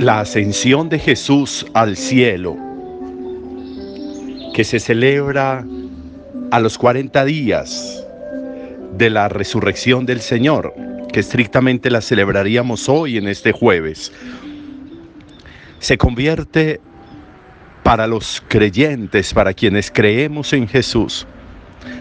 la ascensión de Jesús al cielo, que se celebra a los 40 días de la resurrección del Señor, que estrictamente la celebraríamos hoy en este jueves, se convierte para los creyentes, para quienes creemos en Jesús,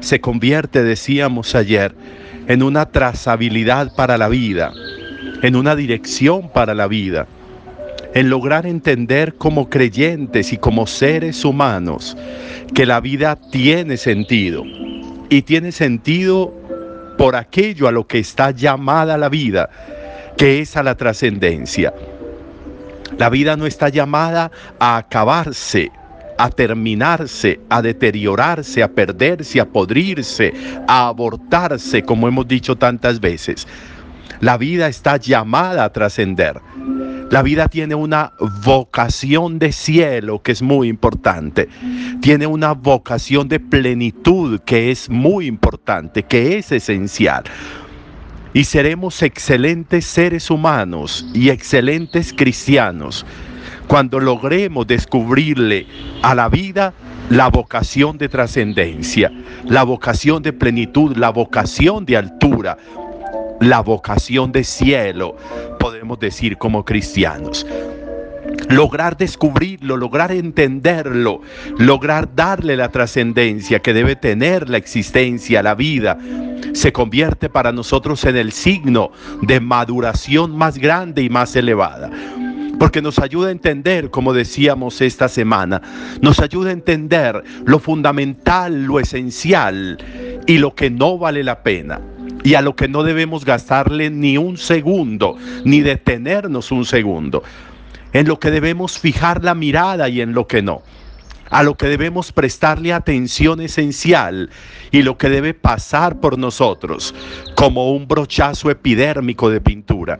se convierte, decíamos ayer, en una trazabilidad para la vida, en una dirección para la vida en lograr entender como creyentes y como seres humanos que la vida tiene sentido y tiene sentido por aquello a lo que está llamada la vida, que es a la trascendencia. La vida no está llamada a acabarse, a terminarse, a deteriorarse, a perderse, a podrirse, a abortarse, como hemos dicho tantas veces. La vida está llamada a trascender. La vida tiene una vocación de cielo que es muy importante. Tiene una vocación de plenitud que es muy importante, que es esencial. Y seremos excelentes seres humanos y excelentes cristianos cuando logremos descubrirle a la vida la vocación de trascendencia, la vocación de plenitud, la vocación de altura, la vocación de cielo, podemos decir como cristianos. Lograr descubrirlo, lograr entenderlo, lograr darle la trascendencia que debe tener la existencia, la vida, se convierte para nosotros en el signo de maduración más grande y más elevada porque nos ayuda a entender, como decíamos esta semana, nos ayuda a entender lo fundamental, lo esencial y lo que no vale la pena y a lo que no debemos gastarle ni un segundo, ni detenernos un segundo, en lo que debemos fijar la mirada y en lo que no, a lo que debemos prestarle atención esencial y lo que debe pasar por nosotros como un brochazo epidérmico de pintura.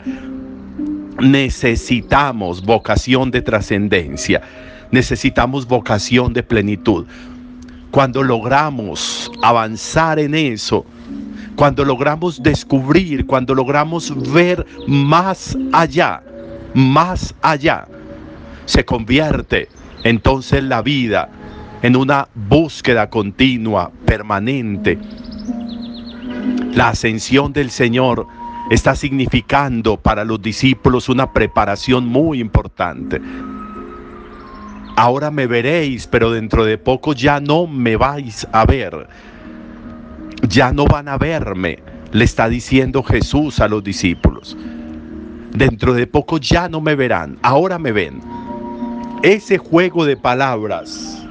Necesitamos vocación de trascendencia, necesitamos vocación de plenitud. Cuando logramos avanzar en eso, cuando logramos descubrir, cuando logramos ver más allá, más allá, se convierte entonces la vida en una búsqueda continua, permanente. La ascensión del Señor está significando para los discípulos una preparación muy importante. Ahora me veréis, pero dentro de poco ya no me vais a ver ya no van a verme, le está diciendo Jesús a los discípulos. Dentro de poco ya no me verán, ahora me ven. Ese juego de palabras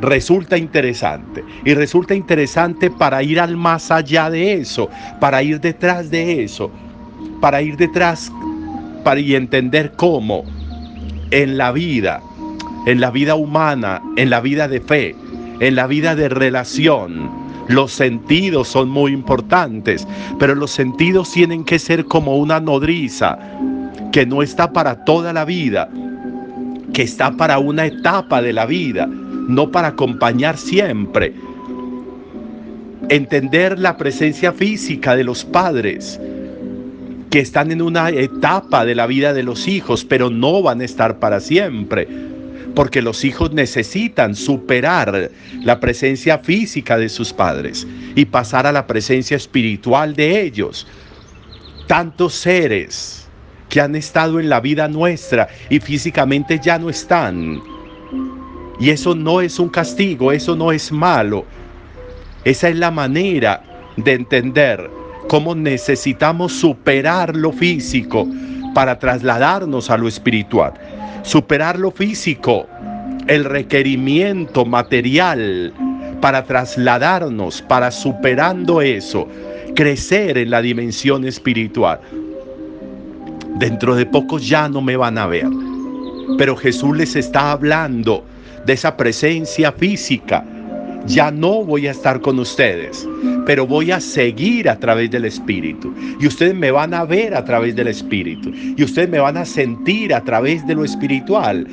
resulta interesante y resulta interesante para ir al más allá de eso, para ir detrás de eso, para ir detrás para y entender cómo en la vida, en la vida humana, en la vida de fe, en la vida de relación, los sentidos son muy importantes, pero los sentidos tienen que ser como una nodriza que no está para toda la vida, que está para una etapa de la vida, no para acompañar siempre. Entender la presencia física de los padres, que están en una etapa de la vida de los hijos, pero no van a estar para siempre porque los hijos necesitan superar la presencia física de sus padres y pasar a la presencia espiritual de ellos. Tantos seres que han estado en la vida nuestra y físicamente ya no están. Y eso no es un castigo, eso no es malo. Esa es la manera de entender cómo necesitamos superar lo físico para trasladarnos a lo espiritual superar lo físico, el requerimiento material para trasladarnos, para superando eso, crecer en la dimensión espiritual. Dentro de poco ya no me van a ver, pero Jesús les está hablando de esa presencia física. Ya no voy a estar con ustedes, pero voy a seguir a través del Espíritu. Y ustedes me van a ver a través del Espíritu. Y ustedes me van a sentir a través de lo espiritual.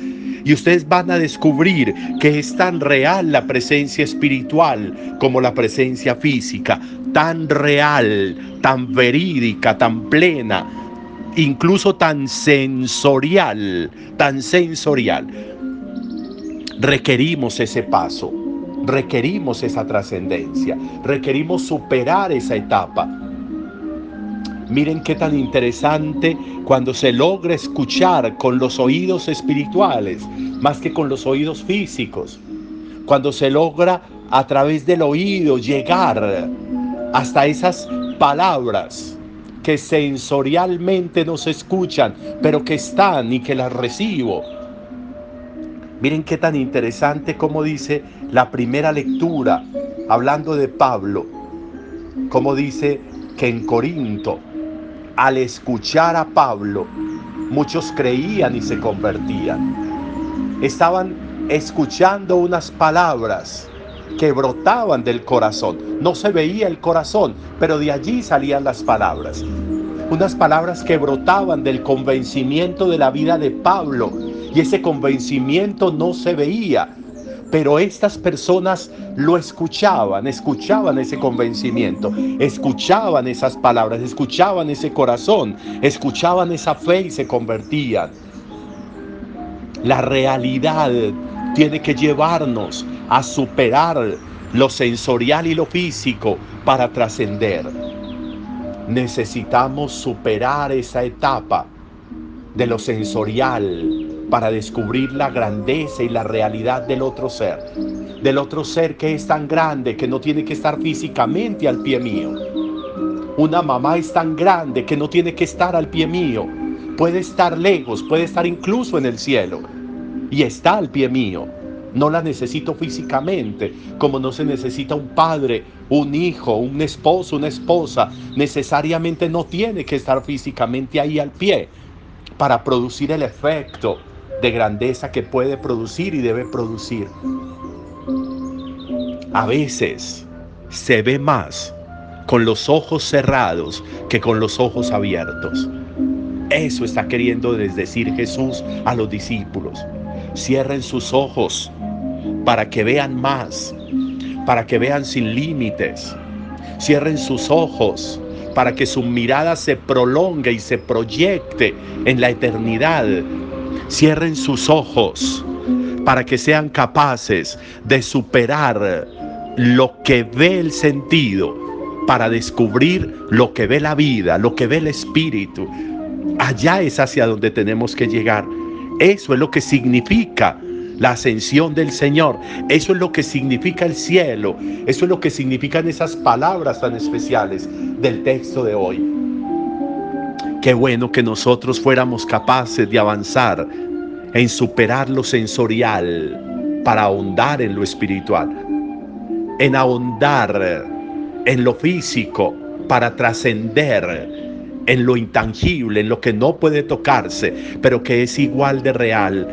Y ustedes van a descubrir que es tan real la presencia espiritual como la presencia física. Tan real, tan verídica, tan plena, incluso tan sensorial, tan sensorial. Requerimos ese paso, requerimos esa trascendencia, requerimos superar esa etapa. Miren qué tan interesante cuando se logra escuchar con los oídos espirituales más que con los oídos físicos. Cuando se logra a través del oído llegar hasta esas palabras que sensorialmente no se escuchan, pero que están y que las recibo. Miren qué tan interesante como dice la primera lectura, hablando de Pablo, como dice que en Corinto, al escuchar a Pablo, muchos creían y se convertían. Estaban escuchando unas palabras que brotaban del corazón. No se veía el corazón, pero de allí salían las palabras. Unas palabras que brotaban del convencimiento de la vida de Pablo. Y ese convencimiento no se veía, pero estas personas lo escuchaban, escuchaban ese convencimiento, escuchaban esas palabras, escuchaban ese corazón, escuchaban esa fe y se convertían. La realidad tiene que llevarnos a superar lo sensorial y lo físico para trascender. Necesitamos superar esa etapa de lo sensorial para descubrir la grandeza y la realidad del otro ser. Del otro ser que es tan grande que no tiene que estar físicamente al pie mío. Una mamá es tan grande que no tiene que estar al pie mío. Puede estar lejos, puede estar incluso en el cielo. Y está al pie mío no la necesito físicamente, como no se necesita un padre, un hijo, un esposo, una esposa. Necesariamente no tiene que estar físicamente ahí al pie para producir el efecto de grandeza que puede producir y debe producir. A veces se ve más con los ojos cerrados que con los ojos abiertos. Eso está queriendo decir Jesús a los discípulos. Cierren sus ojos para que vean más, para que vean sin límites. Cierren sus ojos para que su mirada se prolongue y se proyecte en la eternidad. Cierren sus ojos para que sean capaces de superar lo que ve el sentido, para descubrir lo que ve la vida, lo que ve el espíritu. Allá es hacia donde tenemos que llegar. Eso es lo que significa la ascensión del Señor. Eso es lo que significa el cielo. Eso es lo que significan esas palabras tan especiales del texto de hoy. Qué bueno que nosotros fuéramos capaces de avanzar en superar lo sensorial para ahondar en lo espiritual. En ahondar en lo físico para trascender en lo intangible, en lo que no puede tocarse, pero que es igual de real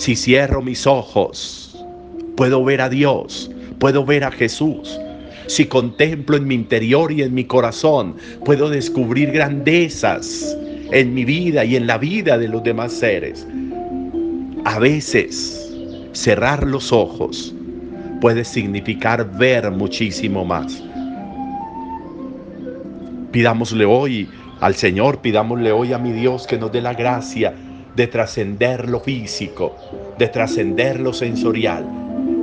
si cierro mis ojos, puedo ver a Dios, puedo ver a Jesús. Si contemplo en mi interior y en mi corazón, puedo descubrir grandezas en mi vida y en la vida de los demás seres. A veces, cerrar los ojos puede significar ver muchísimo más. Pidámosle hoy al Señor, pidámosle hoy a mi Dios que nos dé la gracia de trascender lo físico, de trascender lo sensorial,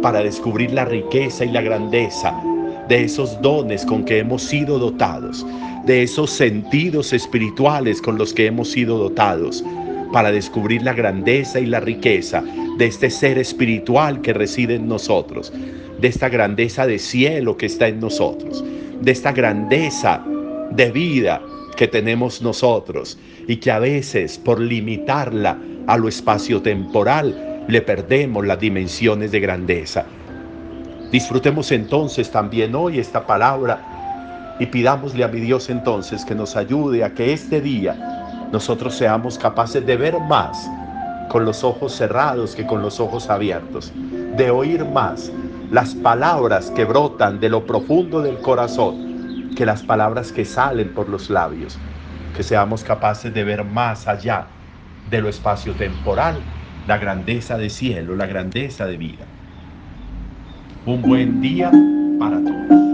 para descubrir la riqueza y la grandeza de esos dones con que hemos sido dotados, de esos sentidos espirituales con los que hemos sido dotados, para descubrir la grandeza y la riqueza de este ser espiritual que reside en nosotros, de esta grandeza de cielo que está en nosotros, de esta grandeza de vida que tenemos nosotros y que a veces por limitarla a lo espacio-temporal le perdemos las dimensiones de grandeza. Disfrutemos entonces también hoy esta palabra y pidámosle a mi Dios entonces que nos ayude a que este día nosotros seamos capaces de ver más con los ojos cerrados que con los ojos abiertos, de oír más las palabras que brotan de lo profundo del corazón que las palabras que salen por los labios, que seamos capaces de ver más allá de lo espacio temporal, la grandeza de cielo, la grandeza de vida. Un buen día para todos.